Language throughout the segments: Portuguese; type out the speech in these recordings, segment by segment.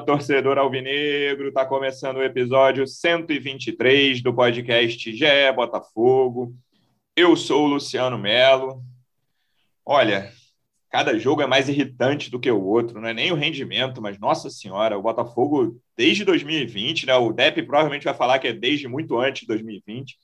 torcedor alvinegro. Está começando o episódio 123 do podcast GE Botafogo. Eu sou o Luciano Melo. Olha, cada jogo é mais irritante do que o outro, não é nem o rendimento, mas nossa senhora, o Botafogo desde 2020, né? O Depp provavelmente vai falar que é desde muito antes de 2020,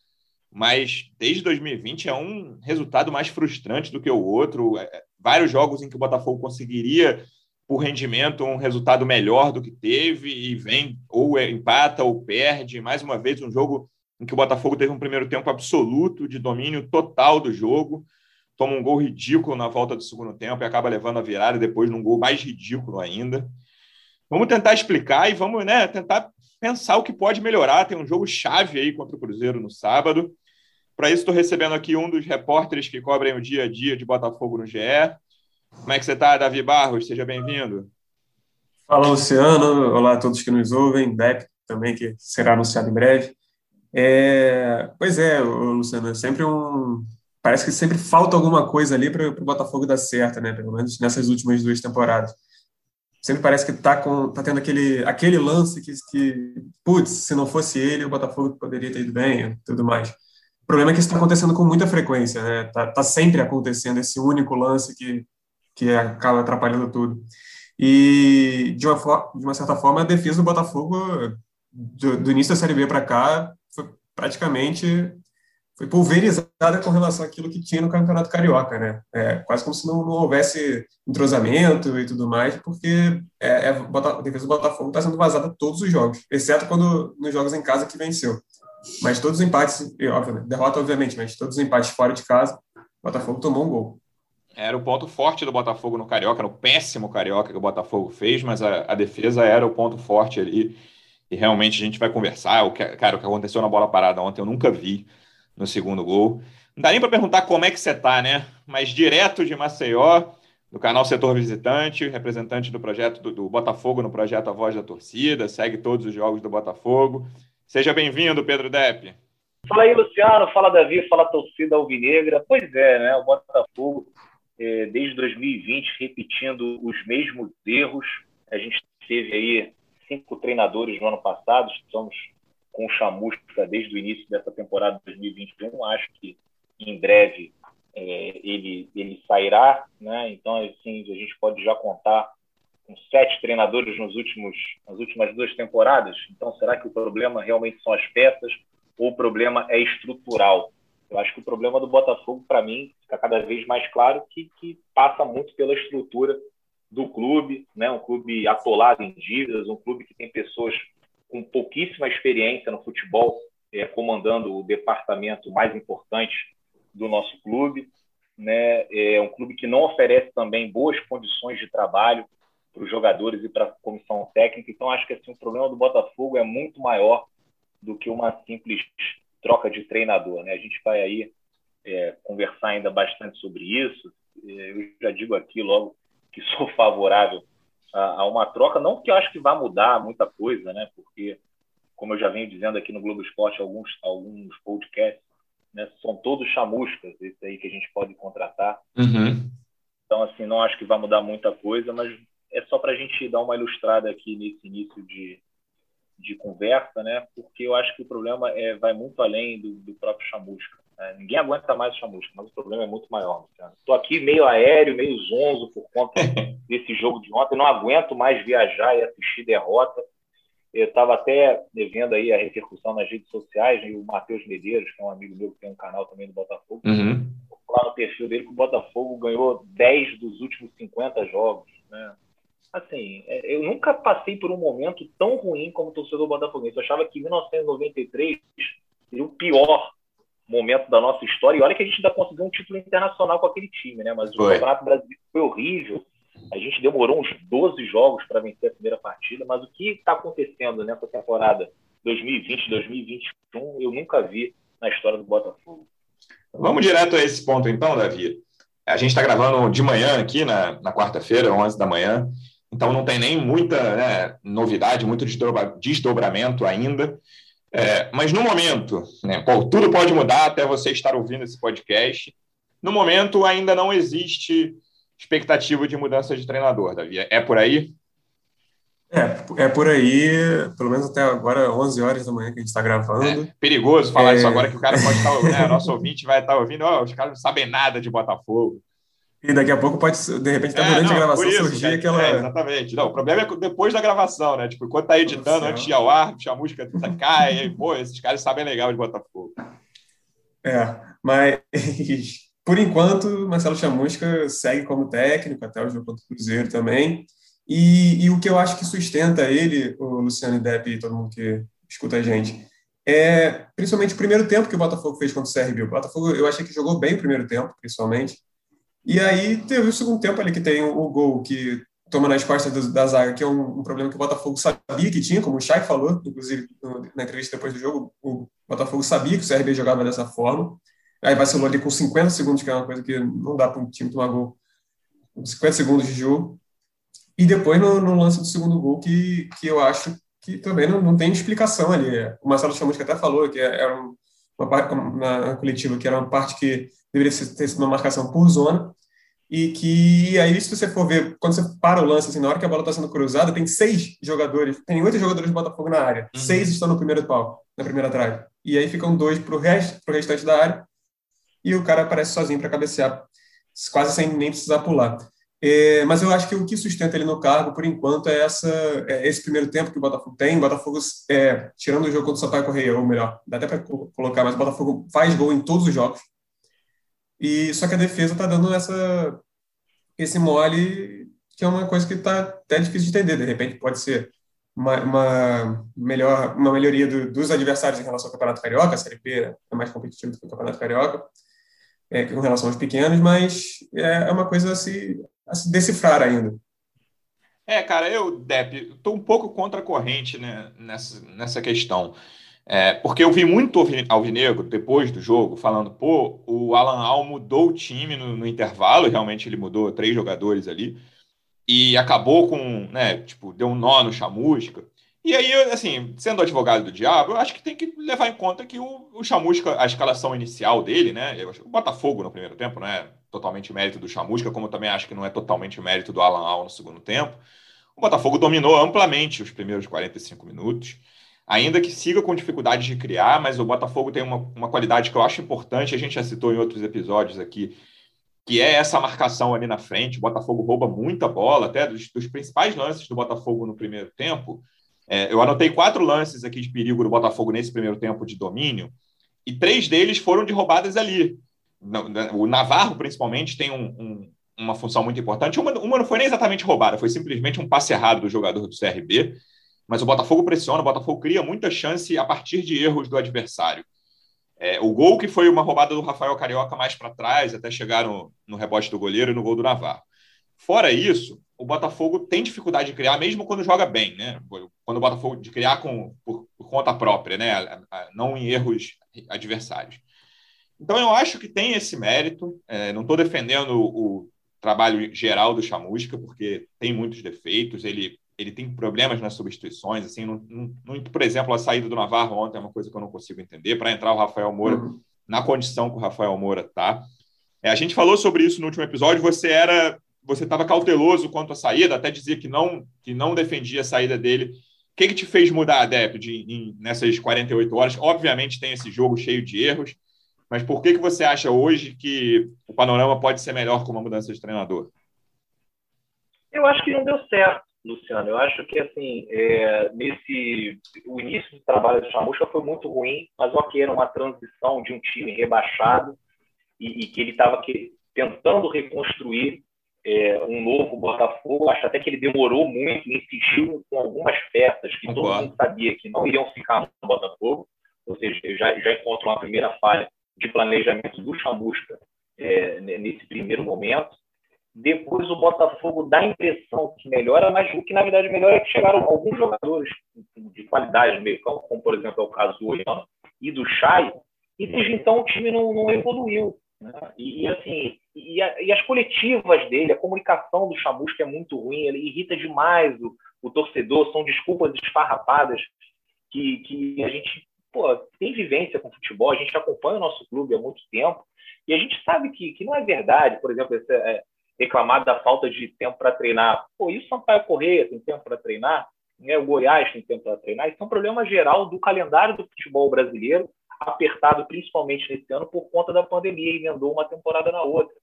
mas desde 2020 é um resultado mais frustrante do que o outro. É, vários jogos em que o Botafogo conseguiria por rendimento um resultado melhor do que teve e vem ou empata ou perde. Mais uma vez, um jogo em que o Botafogo teve um primeiro tempo absoluto de domínio total do jogo, toma um gol ridículo na volta do segundo tempo e acaba levando a virada depois num gol mais ridículo ainda. Vamos tentar explicar e vamos né, tentar pensar o que pode melhorar. Tem um jogo chave aí contra o Cruzeiro no sábado. Para isso, estou recebendo aqui um dos repórteres que cobrem o dia a dia de Botafogo no GE, como é que você está, Davi Barros? Seja bem-vindo. Fala, Luciano. Olá a todos que nos ouvem. Depp também, que será anunciado em breve. É... Pois é, Luciano, é sempre um... Parece que sempre falta alguma coisa ali para o Botafogo dar certo, né? Pelo menos nessas últimas duas temporadas. Sempre parece que está tá tendo aquele, aquele lance que, que, putz, se não fosse ele, o Botafogo poderia ter ido bem e tudo mais. O problema é que isso está acontecendo com muita frequência, né? Tá, tá sempre acontecendo esse único lance que que acaba atrapalhando tudo. E, de uma, de uma certa forma, a defesa do Botafogo, do, do início da Série B para cá, foi praticamente foi pulverizada com relação àquilo que tinha no Campeonato Carioca, né? É, quase como se não, não, houvesse entrosamento e tudo mais, porque é, é, a defesa do Botafogo está sendo vazada todos os jogos, exceto quando nos jogos em casa que venceu. Mas todos os empates, obviamente, derrota obviamente, mas todos os empates fora de casa, o Botafogo tomou um gol. Era o ponto forte do Botafogo no Carioca, no péssimo Carioca que o Botafogo fez, mas a, a defesa era o ponto forte ali. E realmente a gente vai conversar. O que, cara, o que aconteceu na bola parada ontem eu nunca vi no segundo gol. Não dá nem para perguntar como é que você tá, né? Mas direto de Maceió, do canal Setor Visitante, representante do projeto do, do, Botafogo no projeto A Voz da Torcida, segue todos os jogos do Botafogo. Seja bem-vindo, Pedro Depp. Fala aí, Luciano. Fala, Davi. Fala, torcida alvinegra. Pois é, né? O Botafogo é, desde 2020 repetindo os mesmos erros. A gente teve aí cinco treinadores no ano passado, estamos com Chamusca desde o início dessa temporada de 2021. Acho que em breve é, ele, ele sairá, né? Então, assim, a gente pode já contar com sete treinadores nos últimos, nas últimas duas temporadas. Então, será que o problema realmente são as peças ou o problema é estrutural? Eu acho que o problema do Botafogo, para mim, fica cada vez mais claro que, que passa muito pela estrutura do clube, né? um clube atolado em dívidas, um clube que tem pessoas com pouquíssima experiência no futebol é, comandando o departamento mais importante do nosso clube. Né? É um clube que não oferece também boas condições de trabalho para os jogadores e para a comissão técnica. Então, acho que assim, o problema do Botafogo é muito maior do que uma simples troca de treinador. Né? A gente vai aí é, conversar ainda bastante sobre isso. É, eu já digo aqui logo que sou favorável a, a, uma troca, não que eu acho que vá mudar muita coisa, né? porque, como eu já venho dizendo aqui no Globo Esporte, alguns, alguns podcasts, né, são todos chamuscas, esse aí que a gente pode contratar. Uhum. Então, assim, não acho que vai mudar muita coisa, mas é só para a gente dar uma ilustrada aqui nesse início de, de conversa, né? Porque eu acho que o problema é, vai muito além do, do próprio chamusca. Né? Ninguém aguenta mais o chamusca, mas o problema é muito maior. Estou aqui meio aéreo, meio zonzo por conta desse jogo de ontem. Não aguento mais viajar e assistir derrota. Eu estava até vendo aí a repercussão nas redes sociais, né? o Matheus Medeiros, que é um amigo meu que tem um canal também do Botafogo, uhum. lá no perfil dele que o Botafogo ganhou 10 dos últimos 50 jogos. Né? Assim, é, eu nunca passei por um momento tão ruim como torcedor botafoguense. Eu achava que 1993 seria o pior momento da nossa história. E olha que a gente ainda conseguiu um título internacional com aquele time, né? Mas foi. o Campeonato Brasileiro foi horrível. A gente demorou uns 12 jogos para vencer a primeira partida. Mas o que está acontecendo nessa temporada 2020-2021 eu nunca vi na história do Botafogo. Vamos direto a esse ponto, então, Davi. A gente está gravando de manhã aqui, na, na quarta-feira, 11 da manhã. Então não tem nem muita né, novidade, muito desdobramento ainda. É, mas no momento, né, tudo pode mudar até você estar ouvindo esse podcast. No momento ainda não existe expectativa de mudança de treinador, Davi. É por aí? É, é por aí, pelo menos até agora, 11 horas da manhã que a gente está gravando. É, perigoso falar é... isso agora, que o cara pode estar, tá, né, nosso ouvinte vai estar tá ouvindo, oh, os caras não sabem nada de Botafogo. E daqui a pouco pode, de repente, até é, durante não, a gravação isso, surgir aquela. É, exatamente. Não, o problema é depois da gravação, né? Tipo, quando tá editando, antes de ir ao ar, a música cai, e, pô, esses caras sabem legal de Botafogo. É, mas por enquanto, Marcelo Chamusca segue como técnico até o jogo contra o Cruzeiro também. E, e, o que eu acho que sustenta ele, o Luciano Depp e todo mundo que escuta a gente, é principalmente o primeiro tempo que o Botafogo fez contra o CRB. O Botafogo, eu achei que jogou bem o primeiro tempo, principalmente. E aí teve o segundo tempo ali que tem o, gol que toma nas costas do, da zaga, que é um, um, problema que o Botafogo sabia que tinha, como o Chay falou, inclusive na entrevista depois do jogo, o Botafogo sabia que o CRB jogava dessa forma. Aí vacilou ali com 50 segundos, que é uma coisa que não dá para um time tomar gol. 50 segundos de jogo. E depois no, no, lance do segundo gol, que, que eu acho que também não, não tem explicação ali. O Marcelo Chamusca até falou que era uma parte na coletiva que era uma parte que deveria ter sido uma marcação por zona e que aí se você for ver quando você para o lance assim na hora que a bola está sendo cruzada tem seis jogadores tem oito jogadores de Botafogo na área uhum. seis estão no primeiro pau na primeira trave e aí ficam dois para o resto pro restante da área e o cara aparece sozinho para cabecear quase sem nem precisar pular é, mas eu acho que o que sustenta ele no cargo, por enquanto, é, essa, é esse primeiro tempo que o Botafogo tem. O Botafogo, é, tirando o jogo contra o Sampaio Correia, ou melhor, dá até para colocar, mas o Botafogo faz gol em todos os jogos. E Só que a defesa está dando essa, esse mole, que é uma coisa que está até difícil de entender. De repente, pode ser uma, uma melhor, uma melhoria do, dos adversários em relação ao Campeonato Carioca. A Série B é mais competitiva do que o Campeonato Carioca. É, com relação aos pequenos, mas é, é uma coisa a se, a se decifrar ainda. É, cara, eu, Depp, estou um pouco contra a corrente né, nessa, nessa questão. É, porque eu vi muito Alvinegro depois do jogo falando, pô, o Alan Al mudou o time no, no, intervalo, realmente ele mudou três jogadores ali, e acabou com, né, tipo, deu um nó no chamusca. E aí, assim, sendo advogado do diabo, eu acho que tem que levar em conta que o, o Chamusca, a escalação inicial dele, né? Eu acho, o Botafogo no primeiro tempo não é totalmente mérito do Chamusca, como também acho que não é totalmente mérito do Alan Al no segundo tempo. O Botafogo dominou amplamente os primeiros 45 minutos, ainda que siga com dificuldade de criar, mas o Botafogo tem uma, uma qualidade que eu acho importante, a gente já citou em outros episódios aqui, que é essa marcação ali na frente. O Botafogo rouba muita bola, até dos, dos principais lances do Botafogo no primeiro tempo é, eu anotei quatro lances aqui de perigo do Botafogo nesse primeiro tempo de domínio, e três deles foram de roubadas ali. O Navarro, principalmente, tem um, um, uma função muito importante. Uma, uma, não foi nem exatamente roubada, foi simplesmente um passe errado do jogador do CRB. Mas o Botafogo pressiona, o Botafogo cria muita chance a partir de erros do adversário. É, o gol que foi uma roubada do Rafael Carioca mais para trás, até chegar no, no rebote do goleiro e no gol do Navarro. Fora isso, o Botafogo tem dificuldade de criar, mesmo quando joga bem, né? Quando o Botafogo de criar com, por, por conta própria, né? Não em erros adversários. Então eu acho que tem esse mérito. É, não estou defendendo o, trabalho geral do Chamusca, porque tem muitos defeitos. Ele, ele tem problemas nas substituições. Assim, não, não, por exemplo, a saída do Navarro ontem é uma coisa que eu não consigo entender. Para entrar o Rafael Moura uhum. na condição que o Rafael Moura está. É, a gente falou sobre isso no último episódio. Você era você estava cauteloso quanto à saída, até dizia que não, que não defendia a saída dele. O que, que te fez mudar, Adepto, de, em, nessas 48 horas? Obviamente tem esse jogo cheio de erros, mas por que, que você acha hoje que o panorama pode ser melhor com uma mudança de treinador? Eu acho que não deu certo, Luciano. Eu acho que assim, é, nesse o início do trabalho do Chamusca foi muito ruim, mas ok, era uma transição de um time rebaixado e, e que ele estava tentando reconstruir é, um novo Botafogo. Acho até que ele demorou muito, insistiu com algumas peças que todo mundo sabia que não iriam ficar no Botafogo. Ou seja, eu já, já encontro uma primeira falha de planejamento do Chamusca é, nesse primeiro momento. Depois o Botafogo dá a impressão que melhora, mas o que na verdade melhora é que chegaram alguns jogadores de qualidade no meio campo, como por exemplo é o caso do Oriano e do Chay, e desde então o time não, não evoluiu. Né? E, e, assim, e, a, e, as coletivas dele, a comunicação do Chamusca é muito ruim, ele irrita demais o, o torcedor, são desculpas esfarrapadas que, que a gente pô, tem vivência com futebol, a gente acompanha o nosso clube há muito tempo, e a gente sabe que, que não é verdade, por exemplo, esse, é, reclamar da falta de tempo para treinar. Pô, e o Sampaio Correia tem tempo para treinar? né? o Goiás tem tempo para treinar. Isso é um problema geral do calendário do futebol brasileiro, apertado principalmente nesse ano por conta da pandemia, e emendou uma temporada na outra.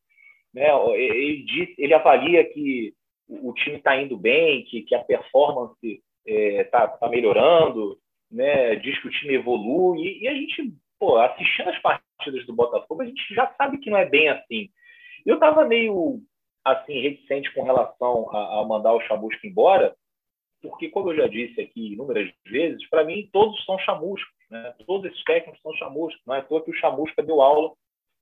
Né? Ele, diz, ele avalia que o time está indo bem, que, que a performance está é, tá, tá melhorando, né? diz que o time evolui, e, e a gente, pô, assistindo as partidas do Botafogo, a gente já sabe que não é bem assim. Eu estava meio assim reticente com relação a, a mandar o Chamusca embora, porque, como eu já disse aqui inúmeras vezes, para mim todos são chamuscos, né? todos esses técnicos são chamuscos. Não é à toa que o chamusca deu aula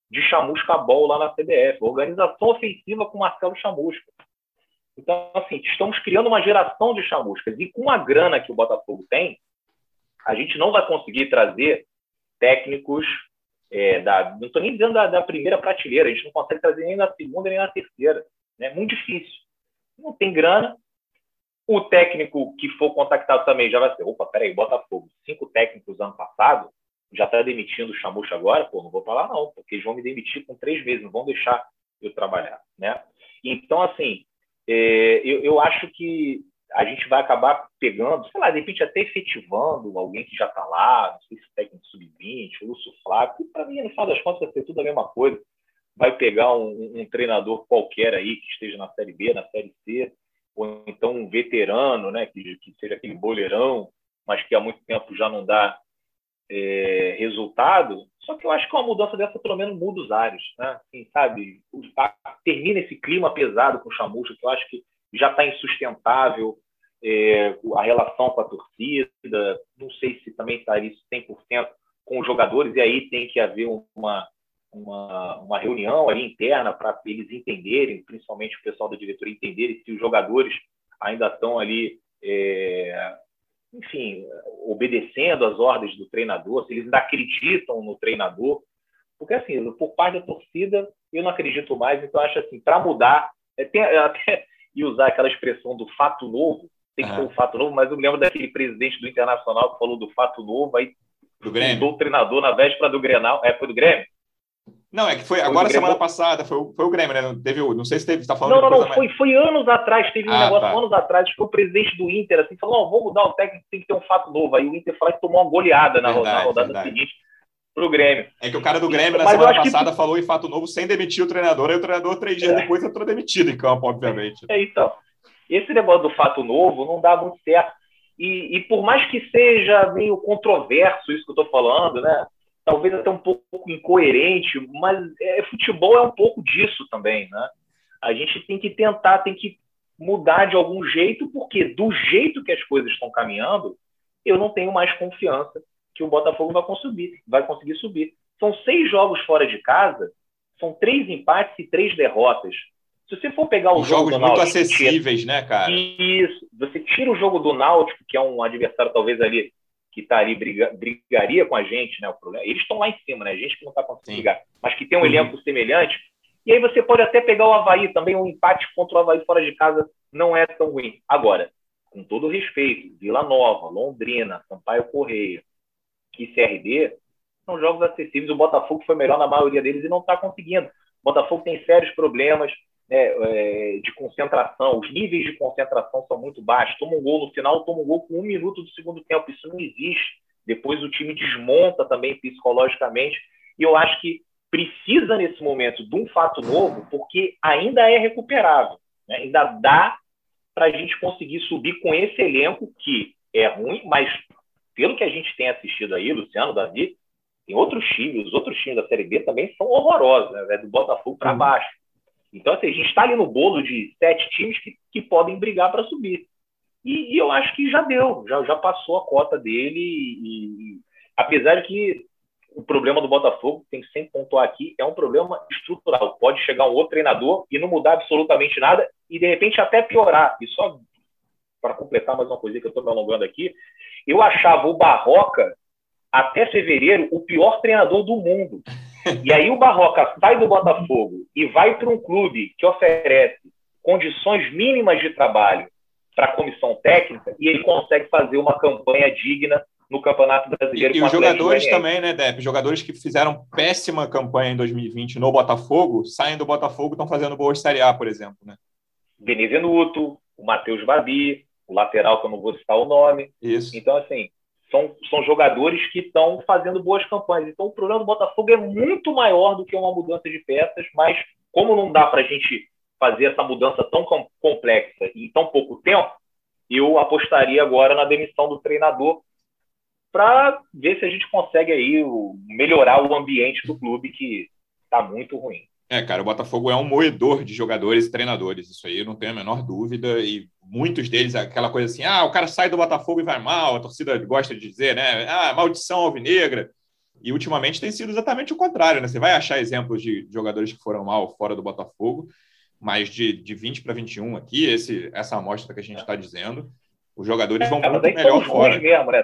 de chamusca bol lá na CBF, organização ofensiva com Marcelo Chamusca. Então, assim, estamos criando uma geração de chamuscas. E com a grana que o Botafogo tem, a gente não vai conseguir trazer técnicos é, da. Não estou nem dizendo da, da, primeira prateleira, a gente não consegue trazer nem na segunda nem na terceira. É né? muito difícil. Não tem grana. O técnico que for contactado também já vai ser: opa, peraí, Botafogo, cinco técnicos ano passado, já está demitindo o Chamuxa agora? Pô, não vou falar não, porque eles vão me demitir com três meses, não vão deixar eu trabalhar. Né? Então, assim, é, eu, eu acho que a gente vai acabar pegando, sei lá, de repente até efetivando alguém que já está lá, não sei se técnico sub-20, o Lúcio Flávio, que para mim, no final das contas, vai ser tudo a mesma coisa. Vai pegar um, um, treinador qualquer aí que esteja na Série B, na Série C, ou então um veterano, né, que, que seja aquele boleirão, mas que há muito tempo já não dá é, resultado. Só que eu acho que uma mudança dessa, pelo menos, muda os ares. Né? Assim, sabe? Termina esse clima pesado com o Chamucha, que eu acho que já está insustentável é, a relação com a torcida, não sei se também está isso 100% com os jogadores, e aí tem que haver uma, uma, uma reunião ali interna para eles entenderem, principalmente o pessoal da diretoria entenderem se os jogadores ainda estão ali, é, enfim, obedecendo às ordens do treinador, se eles ainda acreditam no treinador, porque assim, por parte da torcida, eu não acredito mais, então acho assim, para mudar, é, tem, até, e usar aquela expressão do fato novo, tem que ser um fato novo, mas eu me lembro daquele presidente do Internacional que falou do fato novo, aí do Grêmio. mudou o treinador na véspera do Grenal. É, foi do Grêmio? Não, é que foi, foi agora semana passada, foi, foi o Grêmio, né? Não, teve, não sei se teve, está falando Não, não, não, foi, foi anos atrás, teve um ah, negócio tá. anos atrás, que o presidente do Inter, assim, falou, oh, vou mudar o técnico, tem que ter um fato novo. Aí o Inter falou que tomou uma goleada na, verdade, na rodada verdade. seguinte para o Grêmio. É que o cara do Grêmio, na Mas semana passada, que... falou em fato novo sem demitir o treinador, aí o treinador, três dias é. depois, entrou demitido em campo, obviamente. É, então. Esse negócio do fato novo não dá muito certo. E, e por mais que seja meio controverso isso que eu estou falando, né? Talvez até um pouco incoerente, mas é, futebol é um pouco disso também, né? A gente tem que tentar, tem que mudar de algum jeito, porque do jeito que as coisas estão caminhando, eu não tenho mais confiança que o Botafogo vai conseguir, vai conseguir subir. São seis jogos fora de casa, são três empates e três derrotas. Se você for pegar o jogo jogos muito Náutico, acessíveis, tira... né, cara? Isso. Você tira o jogo do Náutico, que é um adversário talvez ali que está ali briga... brigaria com a gente, né? O problema. Eles estão lá em cima, né? A gente que não está conseguindo brigar, mas que tem um uhum. elenco semelhante. E aí você pode até pegar o Havaí também, um empate contra o Havaí fora de casa não é tão ruim. Agora, com todo respeito, Vila Nova, Londrina, Sampaio Correia e CRD são jogos acessíveis. O Botafogo foi melhor na maioria deles e não está conseguindo. O Botafogo tem sérios problemas né, é, de concentração, os níveis de concentração são muito baixos. Toma um gol no final, toma um gol com um minuto do segundo tempo. Isso não existe. Depois o time desmonta também psicologicamente. E eu acho que precisa, nesse momento, de um fato novo, porque ainda é recuperável. Né? Ainda dá para a gente conseguir subir com esse elenco que é ruim, mas pelo que a gente tem assistido aí, Luciano, Davi, tem outros times, os outros times da Série B também são horrorosos, né? do Botafogo para baixo. Então, assim, a gente está ali no bolo de sete times que, que podem brigar para subir. E, e, eu acho que já deu, já, já passou a cota dele. E, e, apesar de que o problema do Botafogo, tem que sempre pontuar aqui, é um problema estrutural. Pode chegar um outro treinador e não mudar absolutamente nada e, de repente, até piorar. E só para completar mais uma coisa que eu estou me alongando aqui, eu achava o Barroca, até fevereiro, o pior treinador do mundo. E aí o Barroca sai do Botafogo e vai para um clube que oferece condições mínimas de trabalho para a comissão técnica e ele consegue fazer uma campanha digna no Campeonato Brasileiro. E, e os jogadores também, né, Depp? Jogadores que fizeram péssima campanha em 2020 no Botafogo, saem do Botafogo e estão fazendo boa Série A, por exemplo, né? Benevenuto, o Matheus Babi, o lateral, que eu não vou citar o nome. Isso. Então, assim, são, são jogadores que estão fazendo boas campanhas. Então, o problema do Botafogo é muito maior do que uma mudança de peças, mas como não dá para a gente fazer essa mudança tão complexa em tão pouco tempo, eu apostaria agora na demissão do treinador para ver se a gente consegue aí melhorar o ambiente do clube que está muito ruim. É, cara, o Botafogo é um moedor de jogadores e treinadores, isso aí não tenho a menor dúvida, e muitos deles, aquela coisa assim, ah, o cara sai do Botafogo e vai mal, a torcida gosta de dizer, né, ah, maldição alvinegra, e ultimamente tem sido exatamente o contrário, né, você vai achar exemplos de jogadores que foram mal fora do Botafogo, mas de, de 20 para 21 aqui, esse, essa amostra que a gente está dizendo, os jogadores vão é, muito melhor fora. Mesmo, né?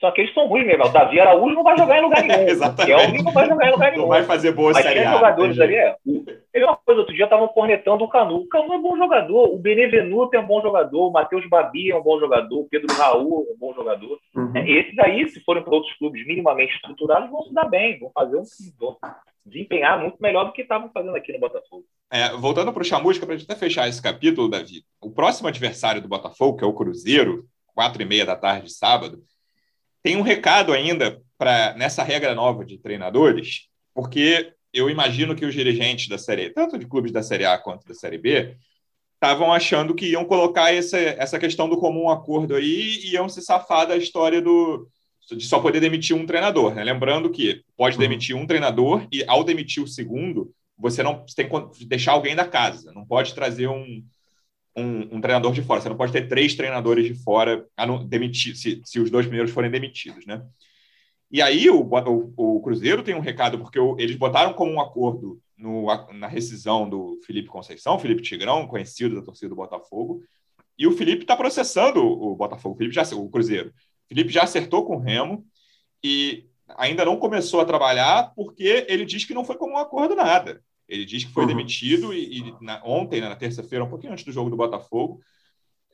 Só que eles são ruins mesmo. O Davi Araújo não vai jogar em lugar nenhum. Exatamente. O Kelvin não vai jogar em lugar nenhum. Não vai fazer boa Mas série A. jogadores ali, é. É uma coisa, outro dia estavam cornetando o Canu. O Canu é um bom jogador. O Benevenuto é um bom jogador. O Matheus Babi é um bom jogador. O Pedro Raul é um bom jogador. Uhum. É, esses aí, se forem para outros clubes minimamente estruturados, vão se dar bem. Vão fazer um vão desempenhar muito melhor do que estavam fazendo aqui no Botafogo. É, voltando para o Chamusca, para a gente até fechar esse capítulo, Davi. O próximo adversário do Botafogo, que é o Cruzeiro, quatro e meia da tarde, sábado, tem um recado ainda para nessa regra nova de treinadores, porque eu imagino que os dirigentes da Série tanto de clubes da Série A quanto da Série B, estavam achando que iam colocar essa, essa questão do comum acordo aí e iam se safar da história do, de só poder demitir um treinador. Né? Lembrando que pode uhum. demitir um treinador e, ao demitir o segundo, você não você tem que deixar alguém da casa, não pode trazer um, um, um, treinador de fora. Você não pode ter três treinadores de fora não, demitir, se, se os dois primeiros forem demitidos, né? E aí o, o, o Cruzeiro tem um recado, porque o, eles botaram como um acordo no, na rescisão do Felipe Conceição, Felipe Tigrão, conhecido da torcida do Botafogo, e o Felipe está processando o Botafogo, o, Felipe já, o Cruzeiro. O Felipe já acertou com o Remo e ainda não começou a trabalhar porque ele diz que não foi como um acordo nada. Ele diz que foi uhum. demitido e, e na, ontem, né, na terça-feira, um pouquinho antes do jogo do Botafogo,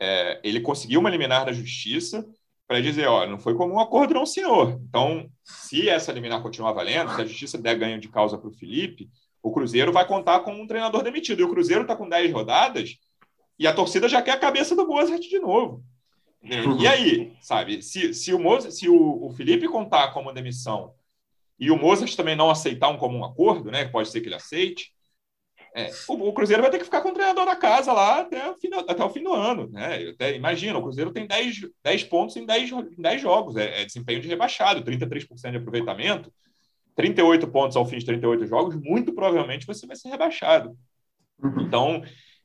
é, ele conseguiu uma liminar da justiça para dizer, ó, não foi como um acordo não, senhor. Então, se essa liminar continuar valendo, se a justiça der ganho de causa para o Felipe, o Cruzeiro vai contar com um treinador demitido. E o Cruzeiro está com 10 rodadas e a torcida já quer a cabeça do Mozart de novo. E aí, sabe, se, se, o, Mozart, se o, o Felipe contar como demissão e o Mozart também não aceitar um comum acordo, né? Pode ser que ele aceite. É, o, o, Cruzeiro vai ter que ficar com o treinador da casa lá até o fim, até o fim do ano. Né? Até, imagina, o Cruzeiro tem 10, 10 pontos em 10, em 10 jogos, é, é desempenho de rebaixado, 33% de aproveitamento, 38 pontos ao fim de 38 jogos, muito provavelmente você vai ser rebaixado. Uhum. Então,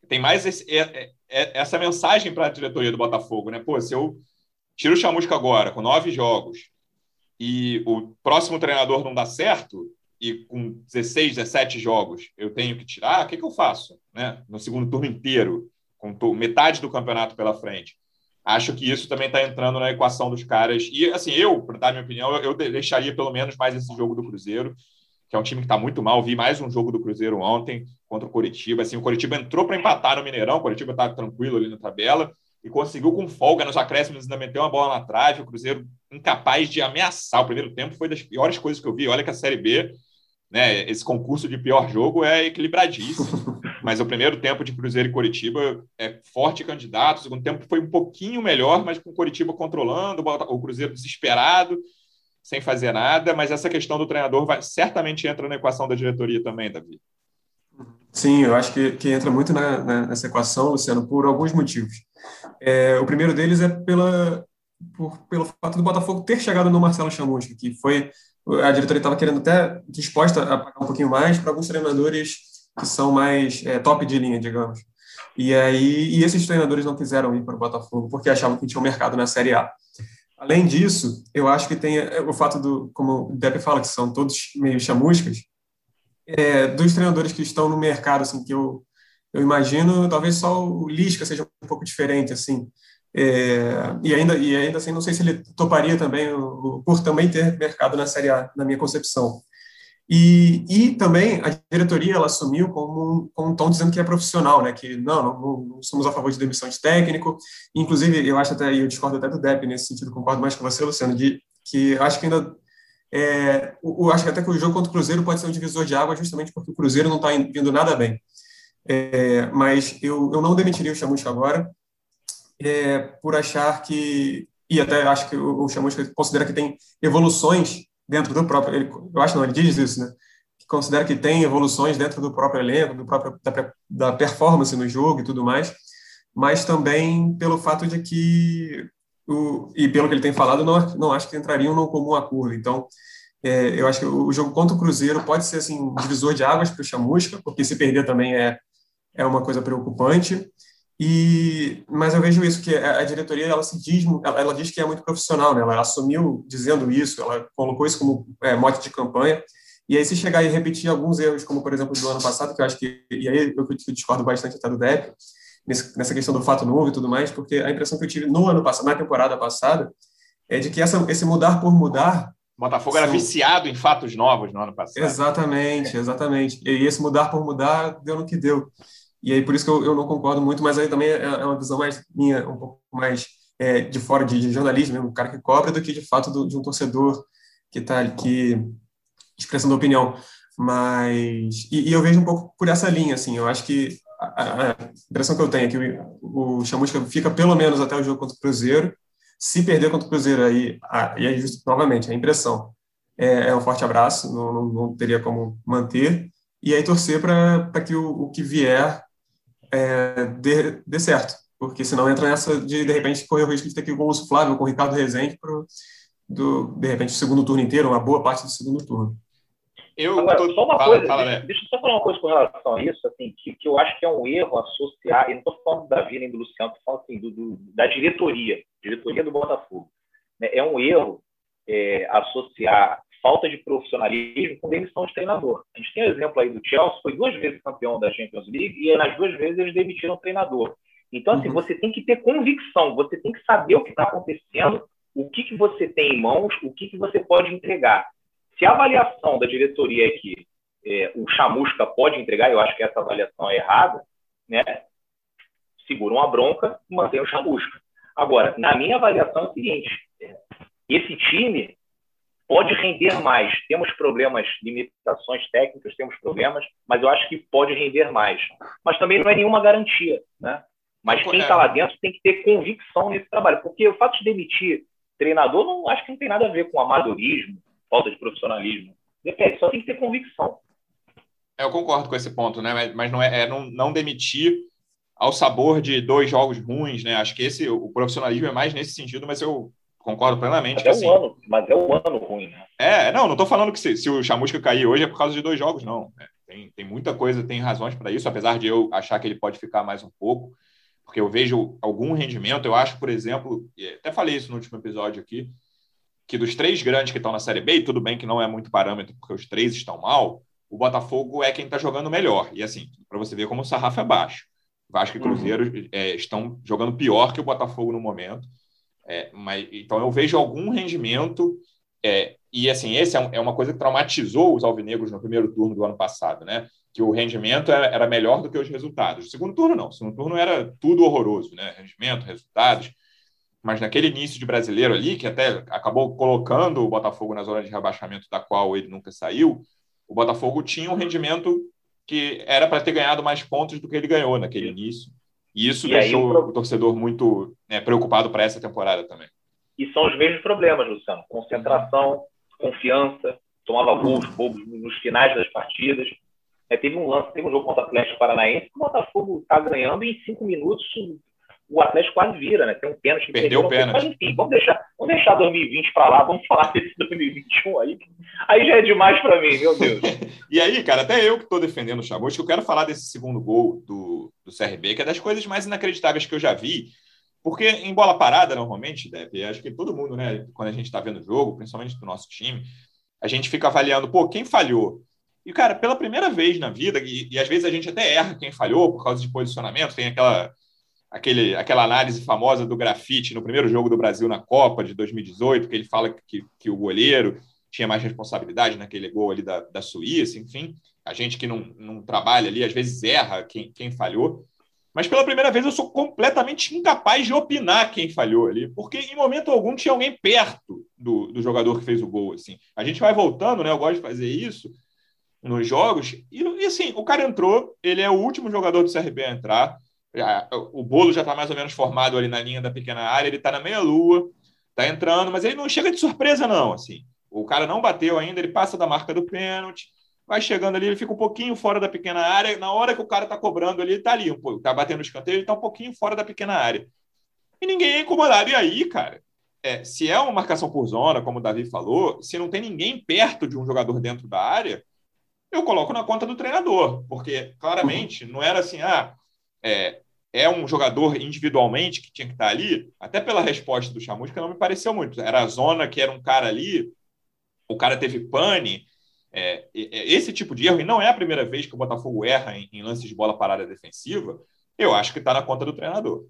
tem mais esse, é, é, é essa mensagem para a diretoria do Botafogo, né? Pô, se eu tiro o chamusca agora, com nove jogos, e o próximo treinador não dá certo, e com 16, 17 jogos eu tenho que tirar, o que, que eu faço né? no segundo turno inteiro, com metade do campeonato pela frente? Acho que isso também está entrando na equação dos caras. E, assim, eu, para dar minha opinião, eu deixaria pelo menos mais esse jogo do Cruzeiro, que é um time que está muito mal. Vi mais um jogo do Cruzeiro ontem contra o Coritiba. Assim, o Coritiba entrou para empatar no Mineirão, o Coritiba está tranquilo ali na tabela e conseguiu com folga nos acréscimos ainda meteu uma bola na trave. O Cruzeiro incapaz de ameaçar. O primeiro tempo foi das piores coisas que eu vi. Olha que a Série B, né, esse concurso de pior jogo é equilibradíssimo. mas o primeiro tempo de Cruzeiro e Coritiba é forte candidato. O segundo tempo foi um pouquinho melhor, mas com o Coritiba controlando, o Cruzeiro desesperado, sem fazer nada. Mas essa questão do treinador vai, certamente entra na equação da diretoria também, Davi. Sim, eu acho que, que entra muito na, na, nessa equação, Luciano, por alguns motivos. É, o primeiro deles é pela, por, pelo fato do Botafogo ter chegado no Marcelo Chamusca, que foi a diretoria estava querendo até disposta a pagar um pouquinho mais para alguns treinadores que são mais é, top de linha, digamos. E aí e esses treinadores não quiseram ir para o Botafogo porque achavam que tinha um mercado na Série A. Além disso, eu acho que tem é, o fato do, como o Depp fala, que são todos meio chamuscas, é, dos treinadores que estão no mercado, assim, que eu, eu imagino, talvez só o Lisca seja um pouco diferente, assim, é, e, ainda, e ainda assim, não sei se ele toparia também, o, por também ter mercado na Série A, na minha concepção. E, e também a diretoria ela assumiu como um, com um tom dizendo que é profissional, né? Que não, não, não, somos a favor de demissão de técnico. Inclusive, eu acho até, eu discordo até do Depp nesse sentido, concordo mais com você, Luciano, de que acho que ainda é, acho que até que o jogo contra o Cruzeiro pode ser um divisor de água, justamente porque o Cruzeiro não está vindo nada bem. É, mas eu, eu não demitiria o Chamusca agora. é, por achar que, e até acho que o, o Chamusca considera que tem evoluções dentro do próprio, ele, eu acho não, ele diz isso, né? Que considera que tem evoluções dentro do próprio elenco, do próprio, da, da performance no jogo e tudo mais, mas também pelo fato de que, o, e pelo que ele tem falado, não, não acho que entrariam no comum acordo. Então, é, eu acho que o jogo contra o Cruzeiro pode ser assim um divisor de águas para o Chamusca, porque se perder também é, é uma coisa preocupante. E, mas eu vejo isso que a, diretoria ela se diz, ela, ela, diz que é muito profissional, né? Ela assumiu dizendo isso, ela colocou isso como é, mote de campanha. E aí se chegar e repetir alguns erros, como por exemplo do ano passado, que eu acho que e aí eu, discordo bastante até do Depp, nessa questão do fato novo e tudo mais, porque a impressão que eu tive no ano passado, na temporada passada, é de que essa, esse mudar por mudar Botafogo era viciado em fatos novos no ano passado. Exatamente, exatamente. E esse mudar por mudar deu no que deu. E aí por isso que eu, eu não concordo muito, mas aí também é, é uma visão mais minha, um pouco mais é, de fora de, de jornalismo, um cara que cobra, do que de fato do, de um torcedor que está aqui expressando opinião. Mas e, e, eu vejo um pouco por essa linha, assim. Eu acho que a, impressão que eu tenho é que o, o Chamusca fica pelo menos até o jogo contra o Cruzeiro. Se perder contra o Cruzeiro, aí, aí novamente, a impressão. É, é um forte abraço, não, não, não, teria como manter, e aí torcer para que o, o, que vier é, dê, dê, certo, porque senão entra nessa de, de repente, correr o risco de ter que ir com o Flávio, com o Ricardo Rezende, pro, do, de repente, o segundo turno inteiro, uma boa parte do segundo turno. Eu Agora, tô... só uma fala, coisa, fala, deixa, deixa, eu só falar uma coisa com relação a isso, assim, que, que eu acho que é um erro associar, e não estou falando do Davi nem do Luciano, estou falando assim, do, do, da diretoria, diretoria do Botafogo. Né? É um erro é, associar falta de profissionalismo com demissão de treinador. A gente tem o um exemplo aí do Chelsea, foi duas vezes campeão da Champions League, e nas duas vezes eles demitiram o treinador. Então, assim, uhum. você tem que ter convicção, você tem que saber o que está acontecendo, o que, que você tem em mãos, o que, que você pode entregar. Se a avaliação da diretoria é que é, o chamusca pode entregar, eu acho que essa avaliação é errada, né? segura uma bronca e mantém o chamusca. Agora, na minha avaliação é o seguinte: esse time pode render mais. Temos problemas, limitações técnicas, temos problemas, mas eu acho que pode render mais. Mas também não é nenhuma garantia, né? Mas quem está lá dentro tem que ter convicção nesse trabalho, porque o fato de demitir treinador não acho que não tem nada a ver com amadorismo, falta de profissionalismo. Depende, só tem que ter convicção. Eu concordo com esse ponto, né? Mas, mas não é, é não, não, demitir ao sabor de dois jogos ruins, né? Acho que esse o profissionalismo é mais nesse sentido, mas eu concordo plenamente. Mas, que, é, um assim, ano, mas é um ano ruim, né? É, não, não estou falando que se, se, o Chamusca cair hoje é por causa de dois jogos, não. É, tem, tem muita coisa, tem razões para isso, apesar de eu achar que ele pode ficar mais um pouco, porque eu vejo algum rendimento. Eu acho, por exemplo, até falei isso no último episódio aqui, que dos três grandes que estão na Série B, e tudo bem que não é muito parâmetro porque os três estão mal, o Botafogo é quem está jogando melhor. E assim, para você ver como o sarrafo é baixo. Vasco e uhum. Cruzeiro uhum. é, estão jogando pior que o Botafogo no momento. É, mas, então eu vejo algum rendimento. É, e assim, esse é, é, uma coisa que traumatizou os alvinegros no primeiro turno do ano passado, né? Que o rendimento era, era melhor do que os resultados. Segundo turno, não. O segundo turno era tudo horroroso, né? Rendimento, resultados mas naquele início de brasileiro ali, que até acabou colocando o Botafogo na zona de rebaixamento da qual ele nunca saiu, o Botafogo tinha um rendimento que era para ter ganhado mais pontos do que ele ganhou naquele início. E isso e deixou aí, o torcedor muito né, preocupado para essa temporada também. E são os mesmos problemas, Luciano. Concentração, confiança, tomava gols bobos nos finais das partidas. É, teve um lance, teve um jogo contra o Atlético Paranaense que o Botafogo está ganhando e em cinco minutos o Atlético quase vira, né? Tem um pênalti que perdeu o pênalti. Mas enfim, vamos deixar, vamos deixar 2020 para lá, vamos falar desse 2021 aí. Aí já é demais para mim, meu Deus. e aí, cara, até eu que estou defendendo o Chabot, que eu quero falar desse segundo gol do, do CRB, que é das coisas mais inacreditáveis que eu já vi. Porque em bola parada, normalmente, Deve, acho que todo mundo, né, quando a gente está vendo o jogo, principalmente do nosso time, a gente fica avaliando, pô, quem falhou? E, cara, pela primeira vez na vida, e, e às vezes a gente até erra quem falhou por causa de posicionamento, tem aquela aquele, aquela análise famosa do grafite no primeiro jogo do Brasil na Copa de 2018, que ele fala que, que o goleiro tinha mais responsabilidade naquele gol ali da, da Suíça, enfim. A gente que não, não trabalha ali, às vezes erra quem, quem falhou. Mas pela primeira vez eu sou completamente incapaz de opinar quem falhou ali, porque em momento algum tinha alguém perto do, do jogador que fez o gol. Assim. A gente vai voltando, né? Eu gosto de fazer isso nos jogos. E, e assim, o cara entrou, ele é o último jogador do CRB a entrar Já, o bolo já está mais ou menos formado ali na linha da pequena área, ele está na meia-lua, está entrando, mas ele não chega de surpresa, não. Assim. O cara não bateu ainda, ele passa da marca do pênalti, vai chegando ali, ele fica um pouquinho fora da pequena área. Na hora que o cara está cobrando ali, ele está ali, está batendo o escanteio, ele está um pouquinho fora da pequena área. E ninguém é incomodado. E aí, cara, é, se é uma marcação por zona, como o Davi falou, se não tem ninguém perto de um jogador dentro da área, eu coloco na conta do treinador, porque claramente não era assim, ah, é, é um jogador individualmente que tinha que estar ali, até pela resposta do Chamusca não me pareceu muito. Era a zona que era um cara ali, o cara teve pane. É, esse tipo de erro, e não é a primeira vez que o Botafogo erra em, em lances de bola parada defensiva, eu acho que está na conta do treinador.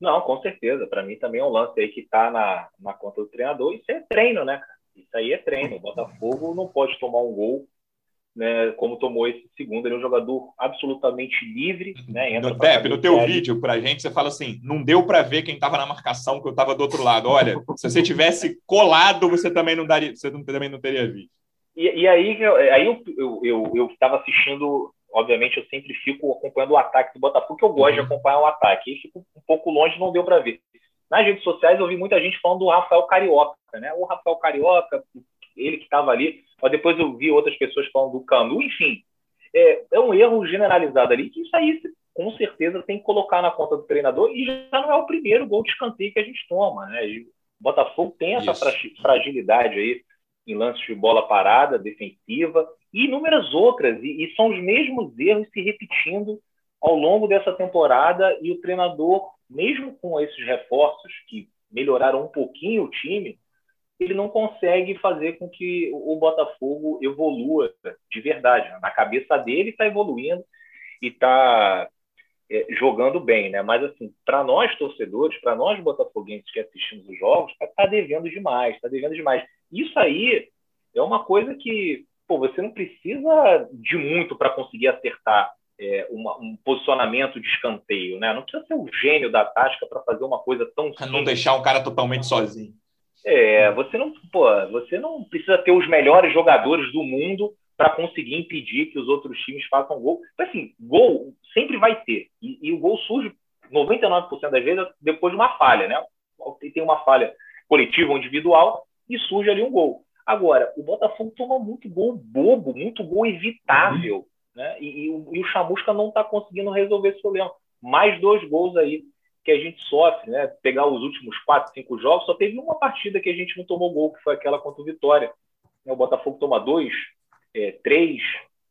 Não, com certeza. Para mim também é um lance aí que está na, na conta do treinador. Isso é treino, né? Isso aí é treino. O Botafogo não pode tomar um gol né, como tomou esse segundo. Ele é um jogador absolutamente livre. Né, no, Depp, no teu vídeo, para a gente, você fala assim: não deu para ver quem estava na marcação, que eu estava do outro lado. Olha, se você tivesse colado, você também não daria, você também não teria visto. E, e aí, aí eu eu estava assistindo. Obviamente, eu sempre fico acompanhando o ataque do Botafogo, que eu gosto uhum. de acompanhar o ataque. E fico um pouco longe, não deu para ver. Nas redes sociais, eu vi muita gente falando do Rafael Carioca, né? O Rafael Carioca, ele que estava ali, mas depois eu vi outras pessoas falando do Canu, enfim. É, é, um erro generalizado ali, que isso aí com certeza tem que colocar na conta do treinador, e já não é o primeiro gol de escanteio que a gente toma, né? O Botafogo tem essa isso. fragilidade aí em lances de bola parada, defensiva, e inúmeras outras, e, e são os mesmos erros se repetindo ao longo dessa temporada, e o treinador, mesmo com esses reforços que melhoraram um pouquinho o time, ele não consegue fazer com que o Botafogo evolua de verdade. Na cabeça dele está evoluindo e está é, jogando bem, né? Mas assim, para nós torcedores, para nós botafoguenses que assistimos os jogos, está tá devendo demais, está devendo demais. Isso aí é uma coisa que, pô, você não precisa de muito para conseguir acertar é, uma, um posicionamento de escanteio, né? Não precisa ser o um gênio da tática para fazer uma coisa tão simples. Não deixar um cara totalmente sozinho. É, você não, pô, você não precisa ter os melhores jogadores do mundo para conseguir impedir que os outros times façam gol. Então, assim, gol sempre vai ter. E, e o gol surge 99% das vezes depois de uma falha, né? Tem uma falha coletiva ou individual e surge ali um gol. Agora, o Botafogo toma muito gol bobo, muito gol evitável, uhum. né? E, e, e o Chamusca não está conseguindo resolver esse problema. Mais dois gols aí que a gente sofre, né? Pegar os últimos quatro, cinco jogos, só teve uma partida que a gente não tomou gol, que foi aquela contra o Vitória. O Botafogo toma dois, é, três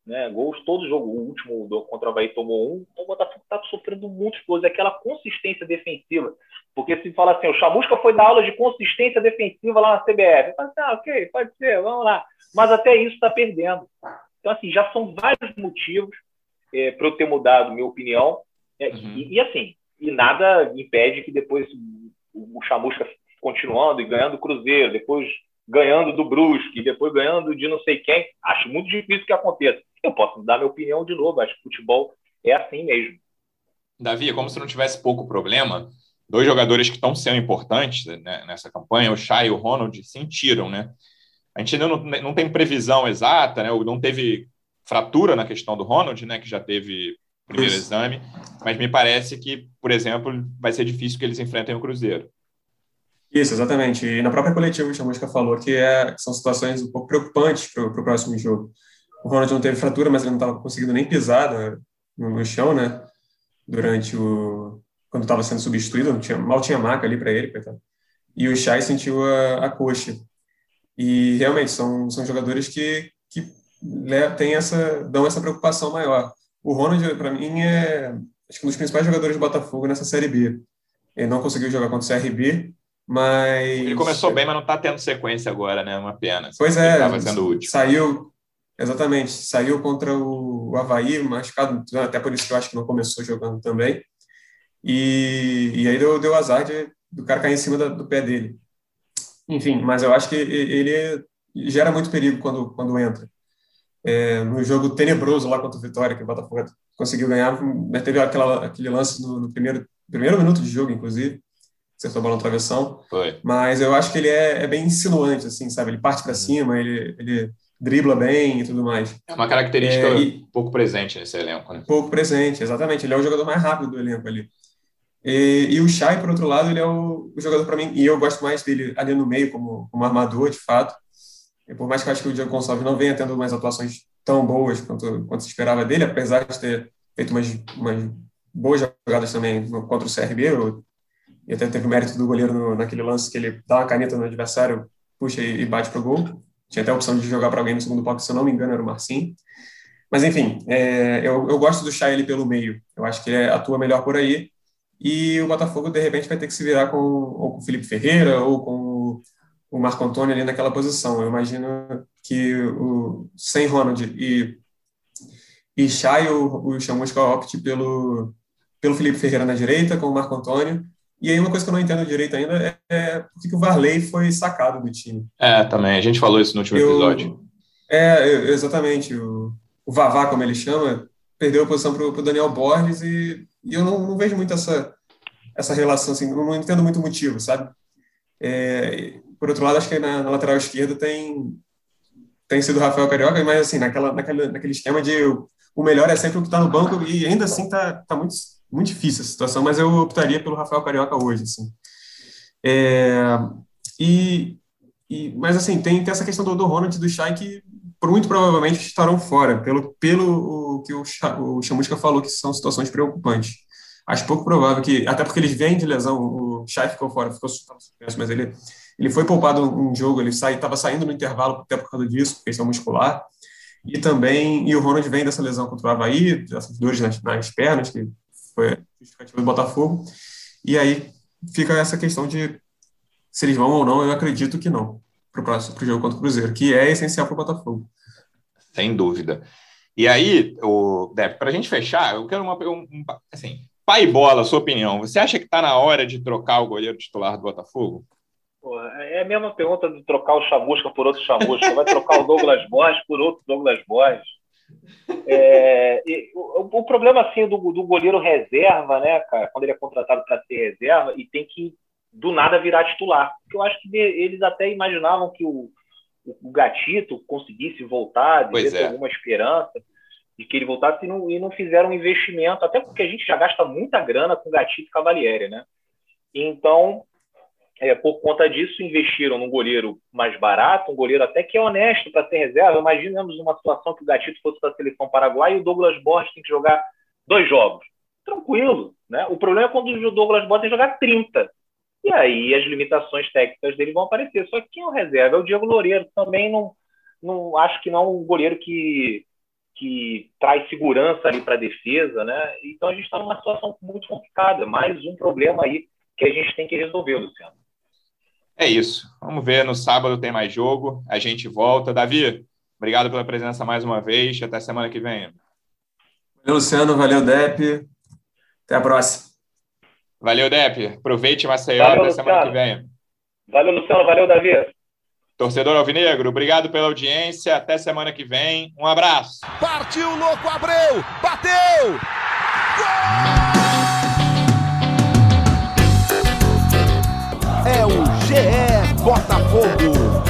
né, gols, todo jogo. O último do, contra o Havaí tomou um. Então o Botafogo está sofrendo muitos gols. É aquela consistência defensiva. Porque se fala assim, o Chamusca foi dar aula de consistência defensiva lá na CBF. Eu falo assim, ah, ok, pode ser, vamos lá. Mas até isso está perdendo. Então, assim, já são vários motivos é, para eu ter mudado minha opinião. É, uhum. e, e, assim, e nada impede que depois o Chamusca continuando e ganhando o Cruzeiro, depois ganhando do Brusque, depois ganhando de não sei quem, acho muito difícil que aconteça. Eu posso dar minha opinião de novo, acho que futebol é assim mesmo. Davi, como se não tivesse pouco problema, dois jogadores que estão sendo importantes né, nessa campanha, o Chay e o Ronald, sentiram, né? A gente ainda não, não tem previsão exata, né? Não teve fratura na questão do Ronald, né? Que já teve primeiro Isso. exame, mas me parece que, por exemplo, vai ser difícil que eles enfrentem o Cruzeiro. Isso, exatamente. E na própria coletiva o Chamusca falou que, é, que são situações um pouco preocupantes para o próximo jogo. O Ronald não teve fratura, mas ele não estava conseguindo nem pisar né, no, chão, né? Durante o... quando estava sendo substituído, tinha, mal tinha maca ali para ele, coitado. E o Chay sentiu a, a coxa. E realmente são, são jogadores que, que né, essa, dão essa preocupação maior. O Ronald, para mim, é acho que um dos principais jogadores do Botafogo nessa Série B. Ele não conseguiu jogar contra o CRB, mas... Ele começou bem, mas não está tendo sequência agora, né? Uma pena. Pois é. Estava sendo útil. Saiu, exatamente, saiu contra o Havaí, machucado, até por isso que eu acho que não começou jogando também. E, e aí deu, deu azar de, do cara cair em cima da, do pé dele. Enfim, mas eu acho que ele gera muito perigo quando, quando entra é, no jogo tenebroso lá contra o Vitória, que o Botafogo conseguiu ganhar, né, teve aquela, aquele lance no, no, primeiro, primeiro minuto de jogo, inclusive, acertou a bola na travessão. Foi. Mas eu acho que ele é, é bem insinuante, assim, sabe? Ele parte para uhum. cima, ele, ele dribla bem e tudo mais. É uma característica é, e, pouco presente nesse elenco, né? Pouco presente, exatamente. Ele é o jogador mais rápido do elenco ali. E, e o Chay, por outro lado, ele é o, o jogador para mim, e eu gosto mais dele ali no meio como, como armador, de fato. Por mais que eu acho que o Diego Gonçalves não venha tendo mais atuações tão boas quanto, quanto se esperava dele, apesar de ter feito umas, umas boas jogadas também contra o CRB, eu, e até teve o mérito do goleiro no, naquele lance que ele dá uma caneta no adversário, puxa e, e bate para o gol. Tinha até a opção de jogar para alguém no segundo pau, se eu não me engano era o Marcinho. Mas enfim, é, eu, eu gosto do Chay ali pelo meio. Eu acho que ele atua melhor por aí. E o Botafogo, de repente, vai ter que se virar com, ou com o Felipe Ferreira ou com Marco Antônio ali naquela posição. Eu imagino que o, sem Ronald e, e Chay, o, o Chamusca opte pelo, pelo Felipe Ferreira na direita, com o Marco Antônio. E aí uma coisa que eu não entendo direito ainda é, é por que o Varley foi sacado do time. É, também. A gente falou isso no último eu, episódio. É, exatamente. O, o Vavá, como ele chama, perdeu a posição para o Daniel Borges e, e eu não, não, vejo muito essa, essa relação, assim, não entendo muito o motivo, sabe? É, por outro lado, acho que na, na, lateral esquerda tem, tem sido o Rafael Carioca, mas assim, naquela, naquela, naquele esquema de o, melhor é sempre o que está no banco e ainda assim tá, tá muito, muito difícil a situação, mas eu optaria pelo Rafael Carioca hoje, assim. É, e, e, mas assim, tem, tem essa questão do, do Ronald e do Chay que muito provavelmente estarão fora, pelo, pelo o que o, o Chamusca falou, que são situações preocupantes. Acho pouco provável que, até porque eles vêm de lesão, o Chay ficou fora, ficou suspenso, mas ele, ele foi poupado um jogo, ele estava saindo no intervalo até por causa disso, questão muscular, e também, e o Ronald vem dessa lesão contra o Havaí, essas dores nas, nas pernas, que foi justificativa do Botafogo, e aí fica essa questão de se eles vão ou não, eu acredito que não para o próximo pro jogo contra o Cruzeiro, que é essencial para o Botafogo. Sem dúvida. E aí, o Deb, para a gente fechar, eu quero uma um, assim, pai bola, sua opinião. Você acha que está na hora de trocar o goleiro titular do Botafogo? É a mesma pergunta de trocar o Chamusca por outro Chamusca. Vai trocar o Douglas Borges por outro Douglas Borges. É, o, o, problema assim do, do goleiro reserva, né, cara, quando ele é contratado para ser reserva e tem que do nada virar titular. Porque eu acho que eles até imaginavam que o, o Gatito conseguisse voltar, de ter é. alguma esperança de que ele voltasse e não, e não fizeram um investimento, até porque a gente já gasta muita grana com Gatito e Cavalieri, né? Então, é, por conta disso, investiram num goleiro mais barato, um goleiro até que é honesto para ser reserva. Imaginemos uma situação que o Gatito fosse da seleção paraguaia e o Douglas Borges tem que jogar dois jogos. Tranquilo, né? O problema é quando o Douglas Borges tem que jogar 30. E aí as limitações técnicas dele vão aparecer. Só que quem é o reserva é o Diego Loureiro. Também não, não acho que não é um goleiro que, que traz segurança ali para a defesa, né? Então a gente está numa situação muito complicada. Mais um problema aí que a gente tem que resolver, Luciano. É isso. Vamos ver. No sábado tem mais jogo. A gente volta. Davi, obrigado pela presença mais uma vez. Até semana que vem. Valeu, Luciano. Valeu, Dep. Até a próxima. Valeu, Depp. Aproveite Maceió valeu, até semana que vem. Valeu, Luciano. Valeu, Davi. Torcedor Alvinegro, obrigado pela audiência. Até semana que vem. Um abraço. Partiu, louco, Abreu. Bateu! Gol! É o é Botafogo.